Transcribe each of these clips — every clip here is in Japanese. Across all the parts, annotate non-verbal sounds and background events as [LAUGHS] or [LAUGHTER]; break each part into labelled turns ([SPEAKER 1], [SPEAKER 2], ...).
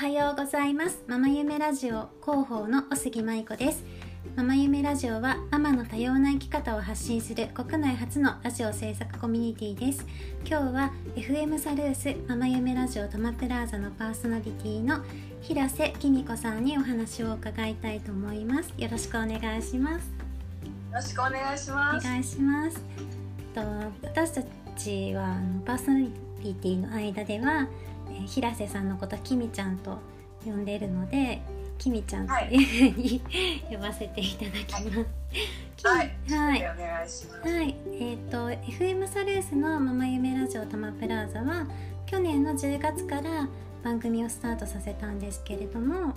[SPEAKER 1] はようございます。ママ夢ラジオ広報の小杉舞子です。ママ夢ラジオはママの多様な生き方を発信する国内初のラジオ制作コミュニティです。今日は FM サルースママ夢ラジオトマプラーザのパーソナリティの平瀬きみこさんにお話を伺いたいと思います。よろしくお願いします。よ
[SPEAKER 2] ろしくお願いします。
[SPEAKER 1] お願いします。と私たちはパーソナリティの間では平瀬さんのこときみちゃんと呼んでいるのできみちゃんというふうに、[LAUGHS] 呼ばせていただきます。
[SPEAKER 2] はい、
[SPEAKER 1] はい、
[SPEAKER 2] お願いします。
[SPEAKER 1] はい、えっ、ー、と FM サルースのママ夢ラジオタマプラーザは去年の10月から番組をスタートさせたんですけれども、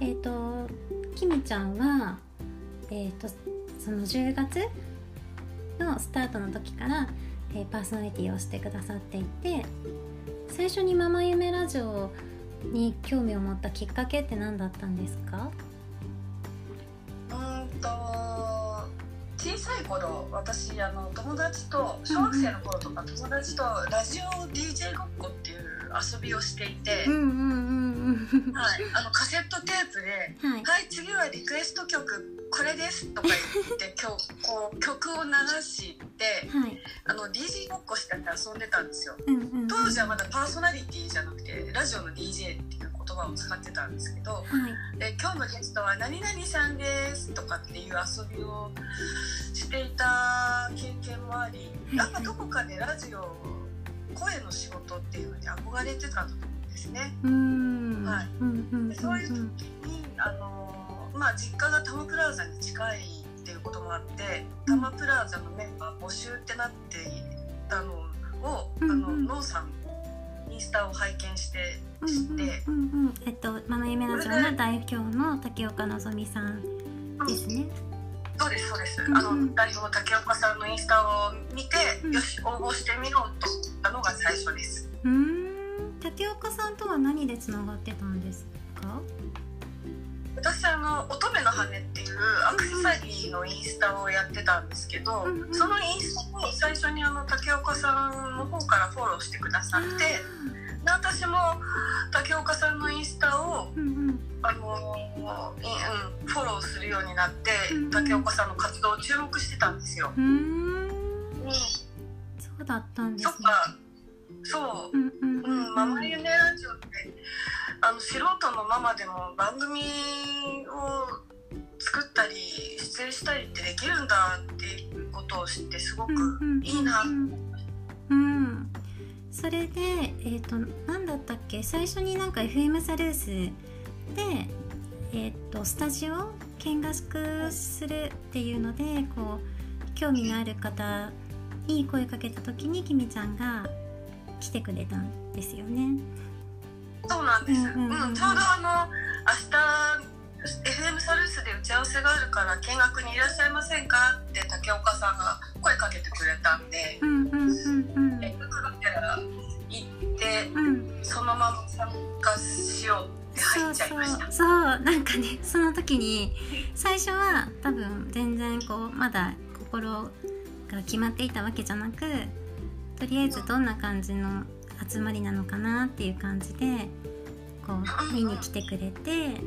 [SPEAKER 1] えっ、ー、ときみちゃんはえっ、ー、とその10月のスタートの時から、えー、パーソナリティをしてくださっていて最初にママ夢ラジオに興味を持ったきっかけって何だったんですか？
[SPEAKER 2] うんと小さい頃私あの友達と小学生の頃とか、友達とラジオ DJ ごっこっていう遊びをしていて、はい、あのカセットテープで「はい、はい、次はリクエスト曲これです」とか言って [LAUGHS] 今日こう曲を流して、はい、あの DJ ごっこして遊んでたんですよ、うんうんうん、当時はまだパーソナリティじゃなくてラジオの DJ っていう言葉を使ってたんですけど「はい、で今日のゲストは何々さんです」とかっていう遊びをしていた経験もあり、やっぱどこかでラジオ声の仕事っていうのに憧れてたと思うんですね。はい、そういう時にあの、まあ、実家がタマプラザに近いっていうこともあってタマプラザのメンバー募集ってなっていたのを、あのノーさんインスタを拝見して知って、うんうんうん。
[SPEAKER 1] えっとママ夢ラジオの代表の竹岡のぞみさんですね。
[SPEAKER 2] そうですそうです、うん、あの代表の竹岡さんのインスタを見て、うん、よし応募してみようと思ったのが最初です。
[SPEAKER 1] うん。竹岡さんとは何でつながってたんですか？
[SPEAKER 2] 私あの乙女の羽っていうアクセサリーのインスタをやってたんですけど、うんうん、そのインスタに最初にあの竹岡さんの方からフォローしてくださって、で私も竹岡さんのインスタを、うんうん、あのうん、フォローするようになって、うんうん、竹岡さんの活動を注目してたんですよ。うん、
[SPEAKER 1] そうだったんですね。
[SPEAKER 2] そう、うんうんうん、うん、ママ夢ラジオってあの素人のママでも番組を作ったり出演したりってできるんだっていうことを知ってすごくいいな。うん
[SPEAKER 1] それで、えーと、何だったっけ？最初になんか FM サルースで、えーと、スタジオ見学するっていうのでこう興味のある方に声かけた時にきみちゃんが来てくれたんですよね。
[SPEAKER 2] そうなんです、うん、うんうん、ちょうどあの明日 FM サルースで打ち合わせがあるから見学にいらっしゃいませんかって竹岡さんが声かけてくれたんで、うんう見学がてら行って、うん、そのまま参加しようって入っちゃいました。そう
[SPEAKER 1] なんかねその時に最初は多分全然こうまだ心が決まっていたわけじゃなくとりあえずどんな感じの集まりなのかなっていう感じでこう見に来てくれて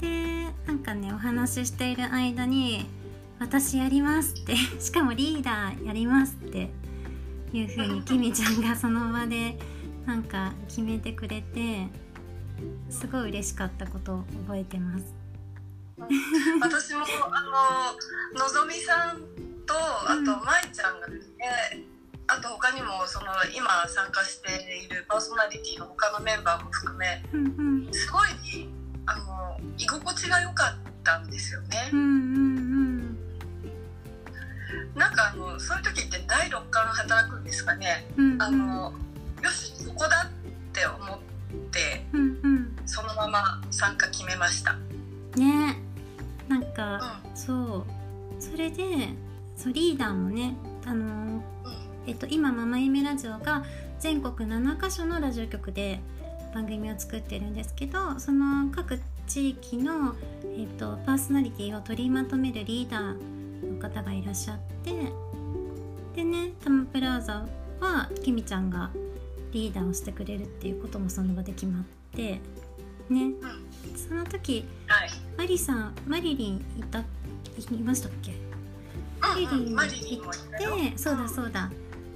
[SPEAKER 1] でなんかねお話ししている間に「私やります」って [LAUGHS] しかもリーダーやりますっていう風にきみちゃんがその場でなんか決めてくれてすごい嬉しかったことを覚えてます。
[SPEAKER 2] 私もあののぞみさんとあとまと他にもその今参加しているパーソナリティの他のメンバーも含め、うんうん、すごいあの居心地が良かったんですよね。うんうんうん。なんかあのそういう時って第六感働くんですかね、うんうん、あのよしここだって思って、うんうん、そのまま参加決めました。
[SPEAKER 1] ね。なんか、うん、そう。それでそうリーダーもねあのえっと、今ママ夢ラジオが全国7カ所のラジオ局で番組を作ってるんですけどその各地域の、えっと、パーソナリティを取りまとめるリーダーの方がいらっしゃってでねタマプラザはきみちゃんがリーダーをしてくれるっていうこともその場で決まってね、その時、
[SPEAKER 2] はい、
[SPEAKER 1] マリさんマリリンいたいましたっけ？
[SPEAKER 2] マリリンも
[SPEAKER 1] いてそうだそうだ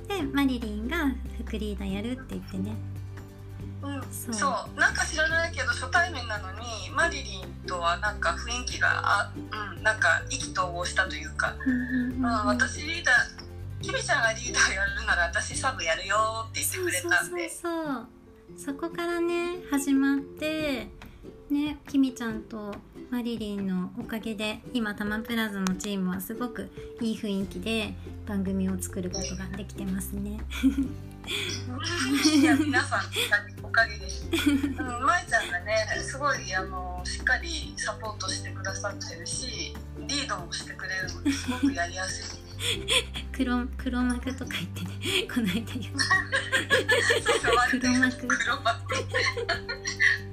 [SPEAKER 1] でマリリンが副リーダーやるって言ってね。
[SPEAKER 2] うん、そう。そうなんか知らないけど初対面なのにマリリンとはなんか雰囲気があ、うん、なんか意気投合したというか、まあ、私リーダーキミちゃんがリーダーやるなら私サブやるよって言ってくれたんで。
[SPEAKER 1] そうそう。そこからね始まってねきみちゃんとマリリンのおかげで今タマプラザのチームはすごくいい雰囲気で番組を作ることができてますね。
[SPEAKER 2] いや皆さんおかげです。うん、まいちゃんがねすごいあのしっかりサポートしてくださってるしリードもしてくれるのですごくやりやすい。[LAUGHS]
[SPEAKER 1] 黒黒幕とか言ってねこの間言っ [LAUGHS]
[SPEAKER 2] 黒幕黒幕
[SPEAKER 1] そ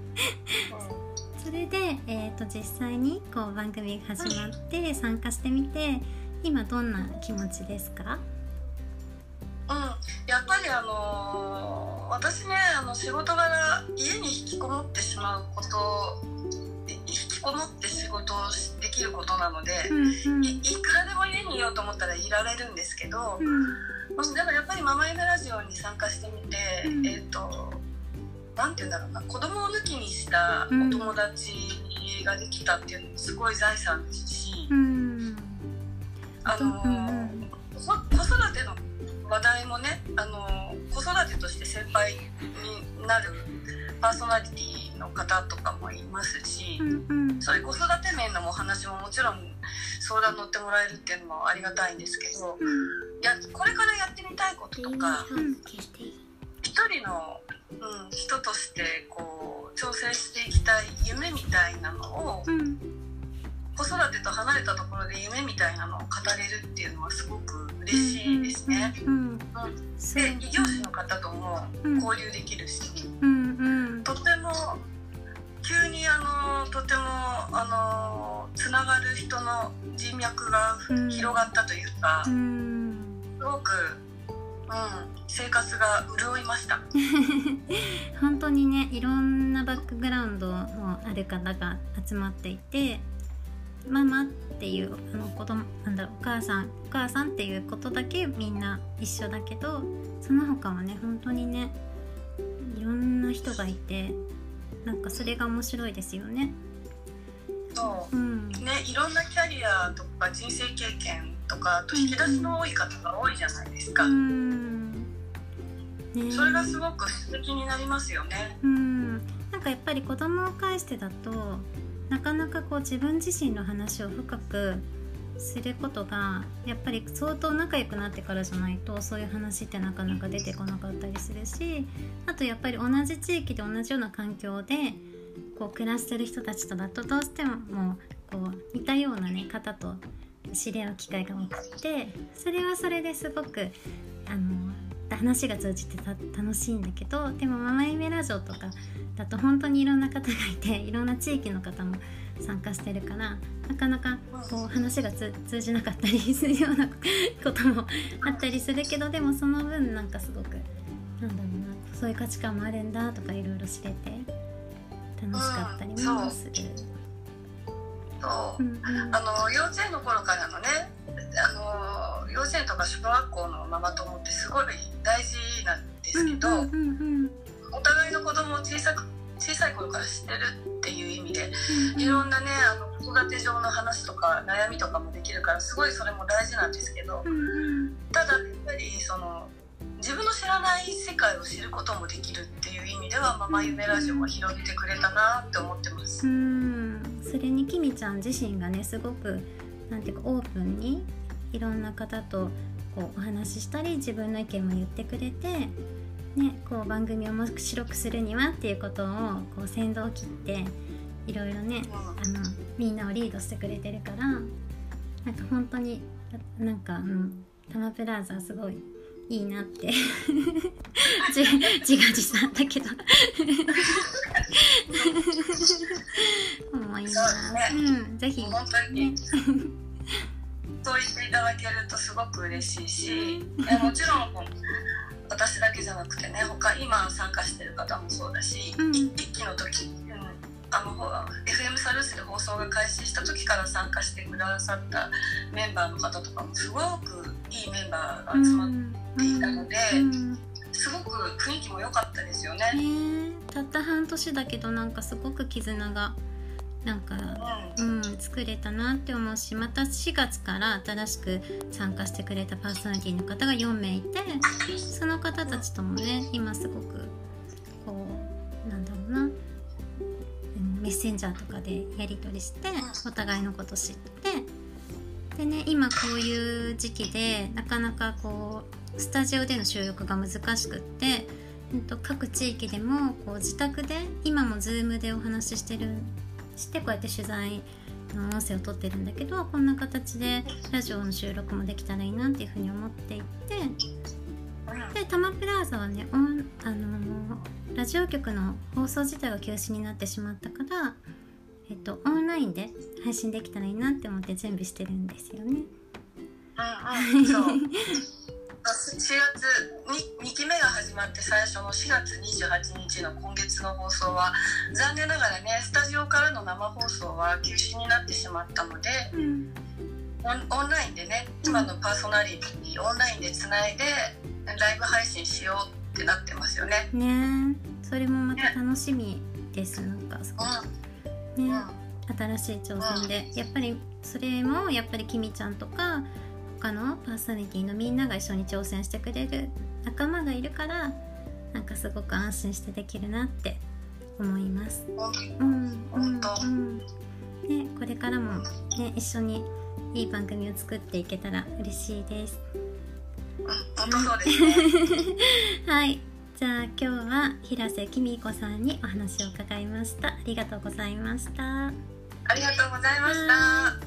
[SPEAKER 1] れで、えーと、実際にこう番組が始まって参加してみて今どんな気持ちですか？
[SPEAKER 2] うん、やっぱりあのー、私ねあの仕事柄家に引きこもってしまうこと引きこもって仕事をできることなので、うんうん、いいくらでも家にいようと思ったらいられるんですけど、うん、だからやっぱりママ夢ラジオに参加してみて、うん、えっ、ー、となんて言うんだろうな子供を抜きにしたお友達ができたっていうのもすごい財産ですし、うん、あの、うん、子育ての話題もねあの子育てとして先輩になるパーソナリティの方とかもいますし、うんうん、そういう子育て面のお話ももちろん相談乗ってもらえるっていうのもありがたいんですけど、うん、やこれからやってみたいこととか、うん、一人の、うん、人としてこう挑戦していきたい夢みたいなのを、うん。子育てと離れたところで夢みたいなのを語れるっていうのはすごく嬉しいですね。うん、うん、で異業種の方とも交流できるし、うんうん、とても急にあのとてもあのつながる人の人脈が広がったというか、うん、すごく、うん、生活が潤いました。[LAUGHS]
[SPEAKER 1] 本当にねいろんなバックグラウンドのある方が集まっていてママっていうあの子供なんだろうお母さんお母さんっていうことだけみんな一緒だけどその他はね本当にねいろんな人がいてなんかそれが面白いですよね。
[SPEAKER 2] そう、うん、ねいろんなキャリアとか人生経験とかあと引き出しの多い方が多いじゃないですか。うんね、それがすごく素敵になりますよね。
[SPEAKER 1] うんなんかやっぱり子供を介してだとなかなかこう自分自身の話を深くすることがやっぱり相当仲良くなってからじゃないとそういう話ってなかなか出てこなかったりするしあとやっぱり同じ地域で同じような環境でこう暮らしてる人たちとだとどうしてもこう似たような、ね、方と知り合う機会が多くてそれはそれですごくあの話が通じて楽しいんだけどでも「ママ夢ラジオ」とかだと本当にいろんな方がいて [LAUGHS] いろんな地域の方も参加してるからなかなかこう話が通じなかったりするようなこともあったりするけどでもその分なんかすごくなんだろうなそういう価値観もあるんだとかいろいろ知れて楽しかったりもする。
[SPEAKER 2] そう、うんうん、あの幼稚園の頃からのね幼稚園とか小学校のママ友ってすごい大事なんですけど、うんうんうんうん。お互いの子供を小さく小さい頃から知ってるっていう意味で、うん、いろんなねあの子育て上の話とか悩みとかもできるからすごいそれも大事なんですけど、うん、ただやっぱりその自分の知らない世界を知ることもできるっていう意味では「ママ夢ラジオ」も広げてくれたなって思ってます。
[SPEAKER 1] うん。それにきみちゃん自身がねすごくなんていうかオープンにいろんな方とこうお話ししたり自分の意見も言ってくれてね、こう番組を面白くするにはっていうことをこう先導を切っていろいろねあのみんなをリードしてくれてるからなんか本当になんか、うん、タマプラザすごいいいなって [LAUGHS] 自画自賛だけど。[LAUGHS] 思います。ね、うん、ぜひ、
[SPEAKER 2] 本当っていただけるとすごく嬉しいし、もちろん私だけじゃなくてね他今参加してる方もそうだし、うん、一期の時、うん、あの FM サルスで放送が開始した時から参加してくださったメンバーの方とかもすごくいいメンバーが集まっていたので、すごく雰囲気も良かったですよね。
[SPEAKER 1] たった半年だけどなんかすごく絆がなんか、うん、作れたなって思うしまた4月から新しく参加してくれたパーソナリティの方が4名いてその方たちともね今すごくこうなんだろうなメッセンジャーとかでやり取りしてお互いのこと知ってでね今こういう時期でなかなかこうスタジオでの収録が難しくって、えっと、各地域でもこう自宅で今も Zoom でお話ししてるしてこうやって取材の音声を撮ってるんだけどこんな形でラジオの収録もできたらいいなっていうふうに思っていてでタマプラーザはねオン、あのー、ラジオ局の放送自体が休止になってしまったから、えっと、オンラインで配信できたらいいなって思って準備してるんですよね。
[SPEAKER 2] うんうん、そう [LAUGHS] 4月 2, 2期目が始まって最初の4月28日の今月の放送は残念ながらねスタジオからの生放送は休止になってしまったので、うん、オンラインでね今のパーソナリティにオンラインでつないでライブ配信しようってなってますよね。
[SPEAKER 1] ね。それもまた楽しみです、ね、なんかすごい。ね、うん、新しい挑戦で、うん、やっぱりそれもやっぱりきみちゃんとか他のパーソナリティのみんなが一緒に挑戦してくれる仲間がいるからなんかすごく安心してできるなって思います。うん、うん、うん、ね、これからもね一緒にいい番組を作っていけたら嬉しいです。
[SPEAKER 2] 本当そうですね。[LAUGHS]
[SPEAKER 1] はい。じゃあ今日は平瀬きみこさんにお話を伺いました。ありがとうございました。あ
[SPEAKER 2] りがとうございました。